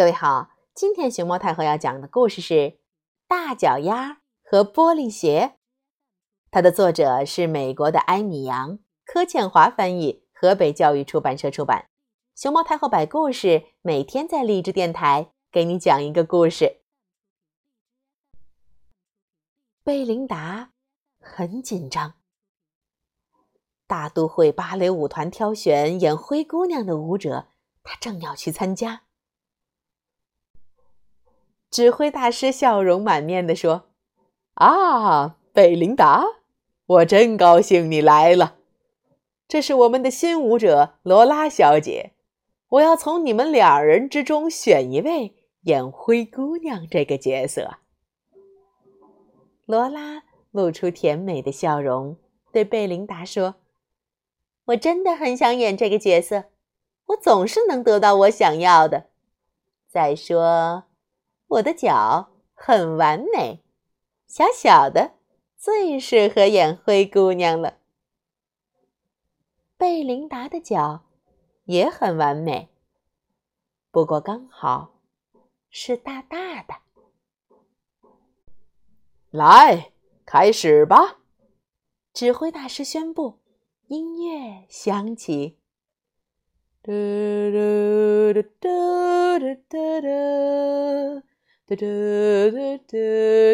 各位好，今天熊猫太后要讲的故事是《大脚丫和玻璃鞋》，它的作者是美国的艾米扬，柯倩华翻译，河北教育出版社出版。熊猫太后摆故事，每天在励志电台给你讲一个故事。贝琳达很紧张，大都会芭蕾舞团挑选演灰姑娘的舞者，她正要去参加。指挥大师笑容满面地说：“啊，贝琳达，我真高兴你来了。这是我们的新舞者罗拉小姐，我要从你们两人之中选一位演灰姑娘这个角色。”罗拉露出甜美的笑容，对贝琳达说：“我真的很想演这个角色，我总是能得到我想要的。再说……”我的脚很完美，小小的，最适合演灰姑娘了。贝琳达的脚也很完美，不过刚好是大大的。来，开始吧！指挥大师宣布，音乐响起。嘟嘟嘟嘟嘟嘟。嘟嘟嘟嘟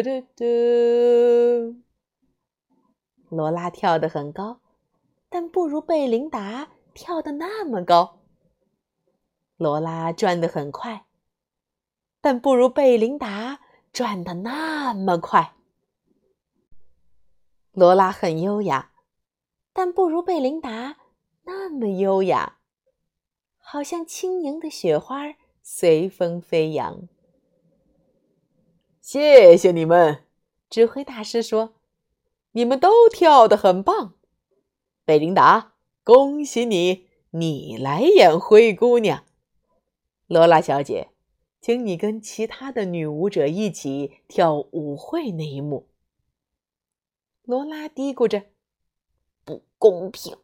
嘟嘟！罗拉跳得很高，但不如贝琳达跳得那么高。罗拉转得很快，但不如贝琳达转得那么快。罗拉很优雅，但不如贝琳达那么优雅，好像轻盈的雪花随风飞扬。谢谢你们，指挥大师说：“你们都跳得很棒。”贝琳达，恭喜你，你来演灰姑娘。罗拉小姐，请你跟其他的女舞者一起跳舞会那一幕。罗拉嘀咕着：“不公平。”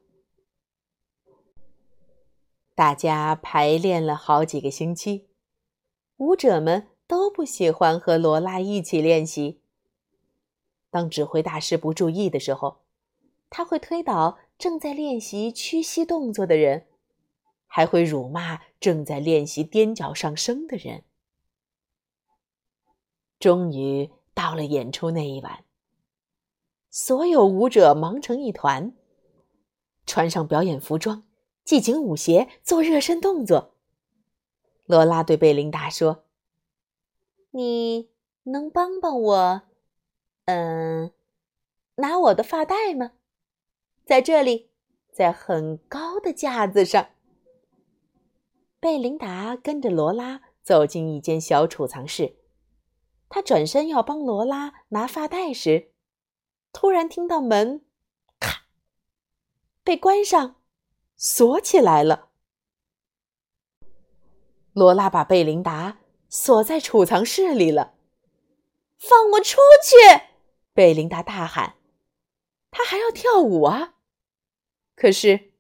大家排练了好几个星期，舞者们。都不喜欢和罗拉一起练习。当指挥大师不注意的时候，他会推倒正在练习屈膝动作的人，还会辱骂正在练习踮脚上升的人。终于到了演出那一晚，所有舞者忙成一团，穿上表演服装，系紧舞鞋，做热身动作。罗拉对贝琳达说。你能帮帮我，嗯，拿我的发带吗？在这里，在很高的架子上。贝琳达跟着罗拉走进一间小储藏室，她转身要帮罗拉拿发带时，突然听到门“咔”被关上，锁起来了。罗拉把贝琳达。锁在储藏室里了，放我出去！贝琳达大喊：“她还要跳舞啊！”可是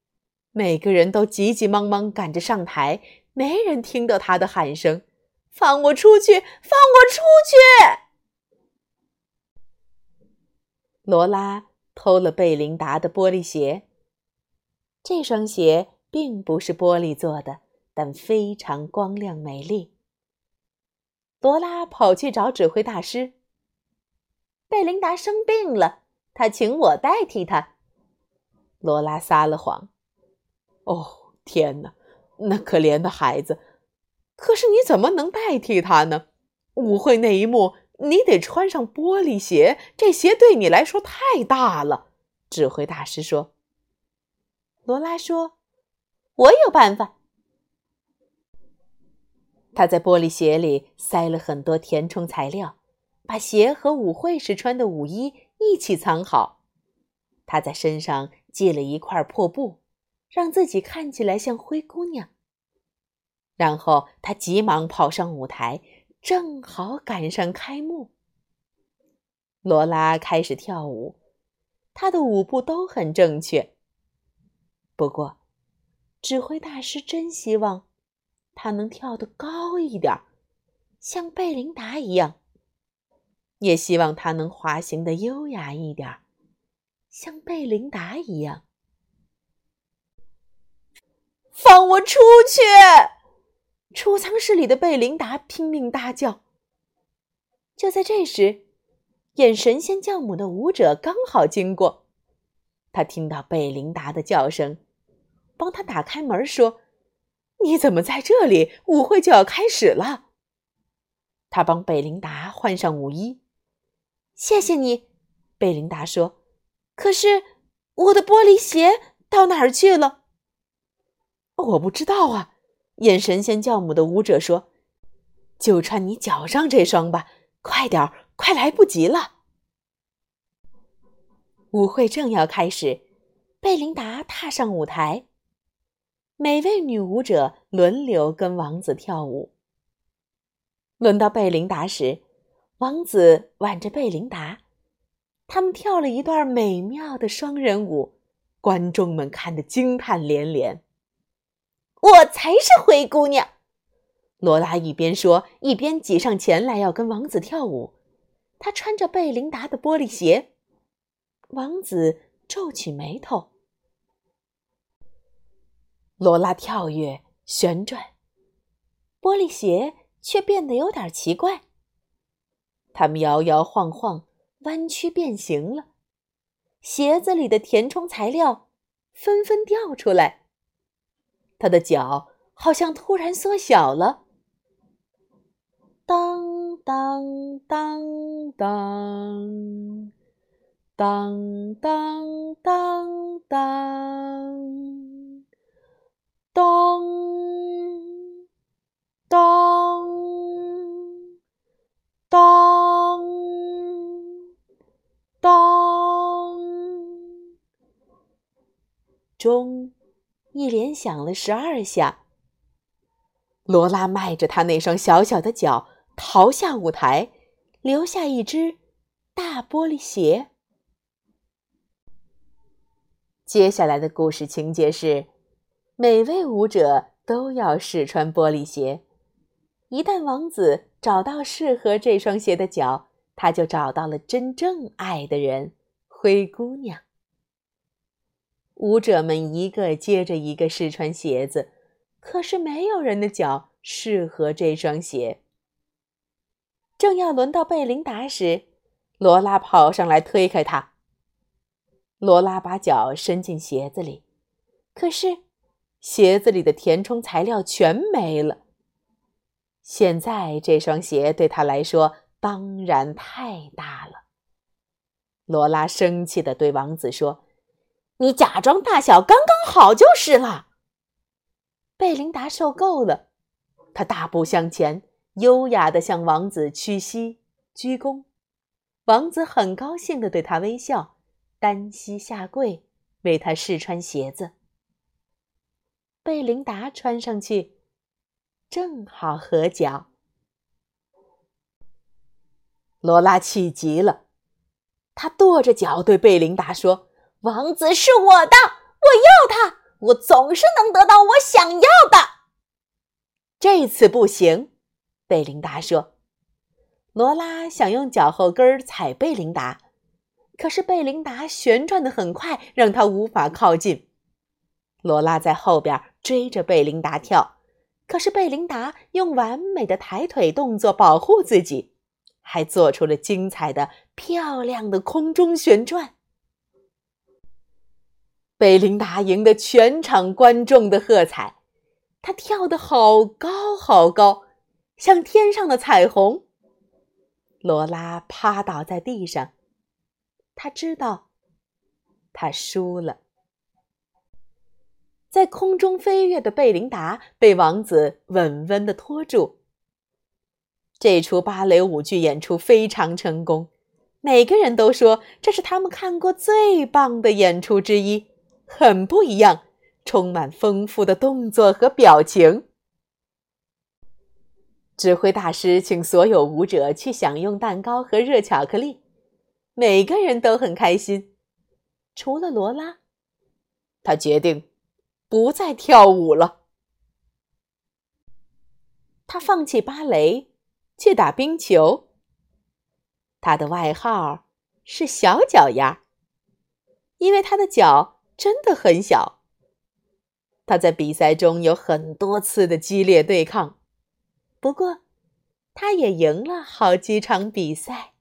每个人都急急忙忙赶着上台，没人听到她的喊声：“放我出去！放我出去！”罗拉偷了贝琳达的玻璃鞋，这双鞋并不是玻璃做的，但非常光亮美丽。罗拉跑去找指挥大师。贝琳达生病了，他请我代替他。罗拉撒了谎。哦，天哪，那可怜的孩子！可是你怎么能代替他呢？舞会那一幕，你得穿上玻璃鞋，这鞋对你来说太大了。指挥大师说。罗拉说：“我有办法。”他在玻璃鞋里塞了很多填充材料，把鞋和舞会时穿的舞衣一起藏好。他在身上系了一块破布，让自己看起来像灰姑娘。然后他急忙跑上舞台，正好赶上开幕。罗拉开始跳舞，她的舞步都很正确。不过，指挥大师真希望。他能跳得高一点，像贝琳达一样，也希望他能滑行的优雅一点，像贝琳达一样。放我出去！储藏室里的贝琳达拼命大叫。就在这时，演神仙教母的舞者刚好经过，他听到贝琳达的叫声，帮他打开门，说：“你怎么在这里？舞会就要开始了。”他帮贝琳达换上舞衣。谢谢你，贝琳达说。可是我的玻璃鞋到哪儿去了？我不知道啊，演神仙教母的舞者说：“就穿你脚上这双吧，快点儿，快来不及了。”舞会正要开始，贝琳达踏上舞台，每位女舞者轮流跟王子跳舞。轮到贝琳达时，王子挽着贝琳达，他们跳了一段美妙的双人舞，观众们看得惊叹连连。我才是灰姑娘，罗拉一边说，一边挤上前来要跟王子跳舞。她穿着贝琳达的玻璃鞋。王子皱起眉头。罗拉跳跃、旋转，玻璃鞋却变得有点奇怪。它们摇摇晃晃、弯曲变形了，鞋子里的填充材料纷纷掉出来。他的脚好像突然缩小了。当当当当，当当当当，当当当当，钟。一连响了十二下，罗拉迈着她那双小小的脚逃下舞台，留下一只大玻璃鞋。接下来的故事情节是：每位舞者都要试穿玻璃鞋。一旦王子找到适合这双鞋的脚，他就找到了真正爱的人——灰姑娘。舞者们一个接着一个试穿鞋子，可是没有人的脚适合这双鞋。正要轮到贝琳达时，罗拉跑上来推开她。罗拉把脚伸进鞋子里，可是鞋子里的填充材料全没了。现在这双鞋对他来说当然太大了。罗拉生气地对王子说。你假装大小刚刚好就是了。贝琳达受够了，她大步向前，优雅地向王子屈膝鞠躬。王子很高兴地对她微笑，单膝下跪为她试穿鞋子。贝琳达穿上去正好合脚。罗拉气极了，她跺着脚对贝琳达说。王子是我的，我要他，我总是能得到我想要的。这次不行，贝琳达说。罗拉想用脚后跟踩贝琳达，可是贝琳达旋转的很快，让她无法靠近。罗拉在后边追着贝琳达跳，可是贝琳达用完美的抬腿动作保护自己，还做出了精彩的、漂亮的空中旋转。贝琳达赢得全场观众的喝彩，她跳得好高好高，像天上的彩虹。罗拉趴倒在地上，她知道，她输了。在空中飞跃的贝琳达被王子稳稳地拖住。这出芭蕾舞剧演出非常成功，每个人都说这是他们看过最棒的演出之一。很不一样，充满丰富的动作和表情。指挥大师请所有舞者去享用蛋糕和热巧克力，每个人都很开心，除了罗拉。他决定不再跳舞了。他放弃芭蕾，去打冰球。他的外号是“小脚丫”，因为他的脚真的很小。他在比赛中有很多次的激烈对抗，不过他也赢了好几场比赛。